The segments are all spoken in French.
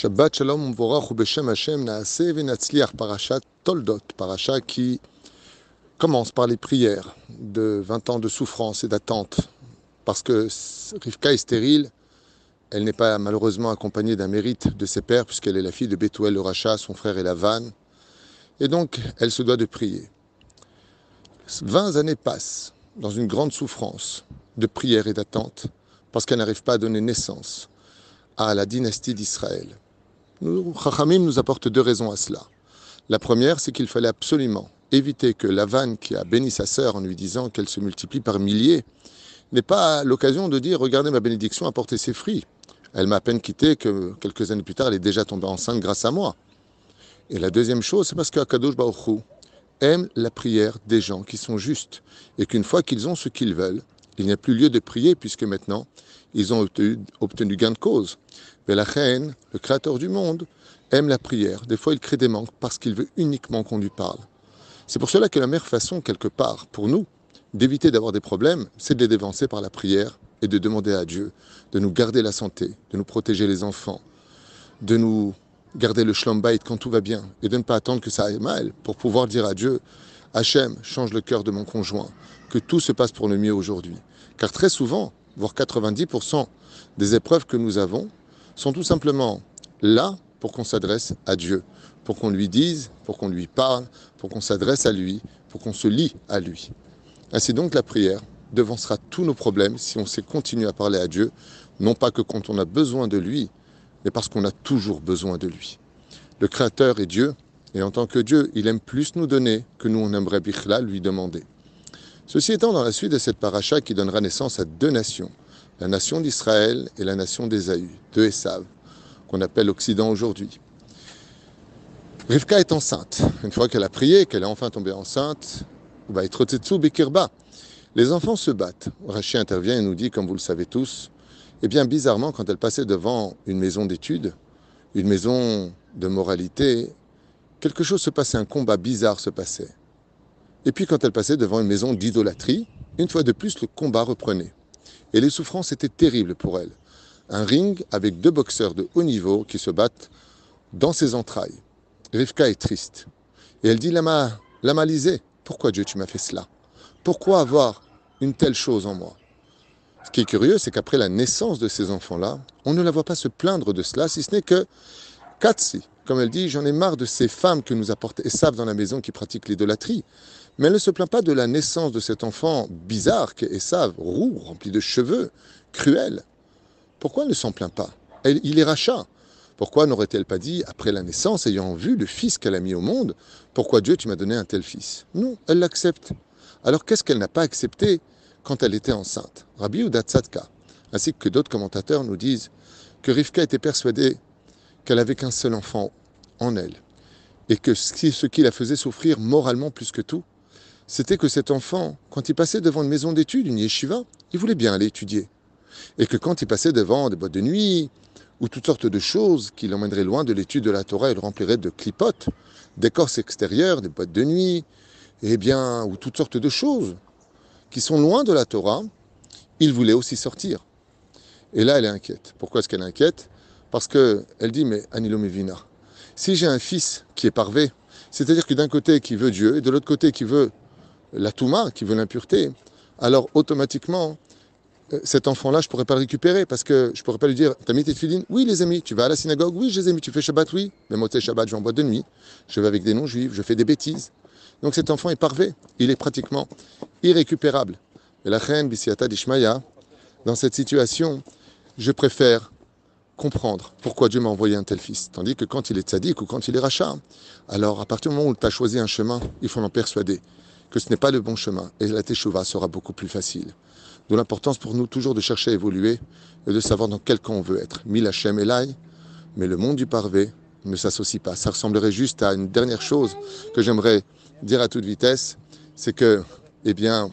Shabbat Shalom Mvorach Hashem Naaseh Venatzliach Parashat Toldot, Parashat qui commence par les prières de 20 ans de souffrance et d'attente, parce que Rivka est stérile, elle n'est pas malheureusement accompagnée d'un mérite de ses pères, puisqu'elle est la fille de Bethuel le Racha, son frère est Lavan, et donc elle se doit de prier. 20 années passent dans une grande souffrance de prière et d'attente, parce qu'elle n'arrive pas à donner naissance à la dynastie d'Israël. Nous, Chachamim nous apporte deux raisons à cela. La première, c'est qu'il fallait absolument éviter que Lavan, qui a béni sa sœur en lui disant qu'elle se multiplie par milliers, n'ait pas l'occasion de dire Regardez, ma bénédiction a porté ses fruits. Elle m'a à peine quitté que quelques années plus tard, elle est déjà tombée enceinte grâce à moi. Et la deuxième chose, c'est parce qu'Akadosh Baruch aime la prière des gens qui sont justes et qu'une fois qu'ils ont ce qu'ils veulent, il n'y a plus lieu de prier puisque maintenant, ils ont obtenu, gain de cause. Mais la reine, le créateur du monde, aime la prière. Des fois, il crée des manques parce qu'il veut uniquement qu'on lui parle. C'est pour cela que la meilleure façon, quelque part, pour nous, d'éviter d'avoir des problèmes, c'est de les dévancer par la prière et de demander à Dieu de nous garder la santé, de nous protéger les enfants, de nous garder le shlambait quand tout va bien et de ne pas attendre que ça aille mal pour pouvoir dire à Dieu Hachem, change le cœur de mon conjoint, que tout se passe pour le mieux aujourd'hui. Car très souvent, voire 90% des épreuves que nous avons sont tout simplement là pour qu'on s'adresse à Dieu, pour qu'on lui dise, pour qu'on lui parle, pour qu'on s'adresse à lui, pour qu'on se lie à lui. Ainsi donc la prière devancera tous nos problèmes si on sait continuer à parler à Dieu, non pas que quand on a besoin de lui, mais parce qu'on a toujours besoin de lui. Le Créateur est Dieu, et en tant que Dieu, il aime plus nous donner que nous on aimerait lui demander. Ceci étant dans la suite de cette paracha qui donnera naissance à deux nations, la nation d'Israël et la nation d'Ésaü, deux Esav, qu'on appelle l'Occident aujourd'hui. Rivka est enceinte. Une fois qu'elle a prié, qu'elle est enfin tombée enceinte, les enfants se battent. Rachi intervient et nous dit, comme vous le savez tous, eh bien bizarrement, quand elle passait devant une maison d'études, une maison de moralité, quelque chose se passait, un combat bizarre se passait. Et puis quand elle passait devant une maison d'idolâtrie, une fois de plus, le combat reprenait. Et les souffrances étaient terribles pour elle. Un ring avec deux boxeurs de haut niveau qui se battent dans ses entrailles. Rivka est triste. Et elle dit, Lama, Lama Lisée, pourquoi Dieu tu m'as fait cela? Pourquoi avoir une telle chose en moi? Ce qui est curieux, c'est qu'après la naissance de ces enfants-là, on ne la voit pas se plaindre de cela, si ce n'est que Katsi, comme elle dit, j'en ai marre de ces femmes que nous apportent savent dans la maison qui pratiquent l'idolâtrie. Mais elle ne se plaint pas de la naissance de cet enfant bizarre qu'est Esav, roux, rempli de cheveux, cruel. Pourquoi elle ne s'en plaint pas? Il est rachat. Pourquoi n'aurait-elle pas dit, après la naissance, ayant vu le fils qu'elle a mis au monde, pourquoi Dieu tu m'as donné un tel fils? Non, elle l'accepte. Alors qu'est-ce qu'elle n'a pas accepté quand elle était enceinte? Rabbi Udatsatka, ainsi que d'autres commentateurs nous disent que Rivka était persuadée qu'elle avait qu'un seul enfant en elle. Et que ce qui la faisait souffrir moralement plus que tout, c'était que cet enfant, quand il passait devant une maison d'études, une yeshiva, il voulait bien aller étudier. Et que quand il passait devant des boîtes de nuit, ou toutes sortes de choses qui l'emmèneraient loin de l'étude de la Torah et le de clipotes, d'écorces extérieures, des boîtes de nuit, et eh bien, ou toutes sortes de choses qui sont loin de la Torah, il voulait aussi sortir. Et là, elle est inquiète. Pourquoi est-ce qu'elle est inquiète? Parce qu'elle dit, mais Anilo Mevina, si j'ai un fils qui est parvé, c'est-à-dire que d'un côté qui veut Dieu et de l'autre côté qui veut la Touma, qui veut l'impureté, alors automatiquement, euh, cet enfant-là, je ne pourrais pas le récupérer parce que je ne pourrais pas lui dire T'as mis tes filines? Oui, les amis. Tu vas à la synagogue? Oui, je les ai mis. Tu fais Shabbat? Oui. Mais moi, tu Shabbat, je vais en boîte de nuit. Je vais avec des non-juifs. Je fais des bêtises. Donc cet enfant est parvé. Il est pratiquement irrécupérable. Mais la reine Bissiata d'Ishmaïa, dans cette situation, je préfère comprendre pourquoi Dieu m'a envoyé un tel fils. Tandis que quand il est tzaddik ou quand il est rachat, alors à partir du moment où tu as choisi un chemin, il faut l'en persuader que ce n'est pas le bon chemin. Et la teshuva sera beaucoup plus facile. D'où l'importance pour nous toujours de chercher à évoluer et de savoir dans quel camp on veut être. Mil Hashem Elai, mais le monde du parvé ne s'associe pas. Ça ressemblerait juste à une dernière chose que j'aimerais dire à toute vitesse, c'est que, eh bien,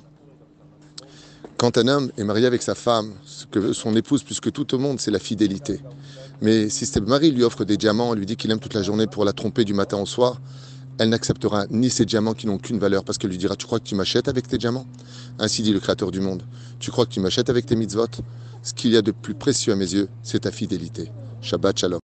quand un homme est marié avec sa femme, ce que veut son épouse plus que tout au monde, c'est la fidélité. Mais si ce mari lui offre des diamants, lui dit qu'il aime toute la journée pour la tromper du matin au soir, elle n'acceptera ni ces diamants qui n'ont qu'une valeur parce qu'elle lui dira Tu crois que tu m'achètes avec tes diamants? Ainsi dit le Créateur du monde. Tu crois que tu m'achètes avec tes mitzvot? Ce qu'il y a de plus précieux à mes yeux, c'est ta fidélité. Shabbat Shalom.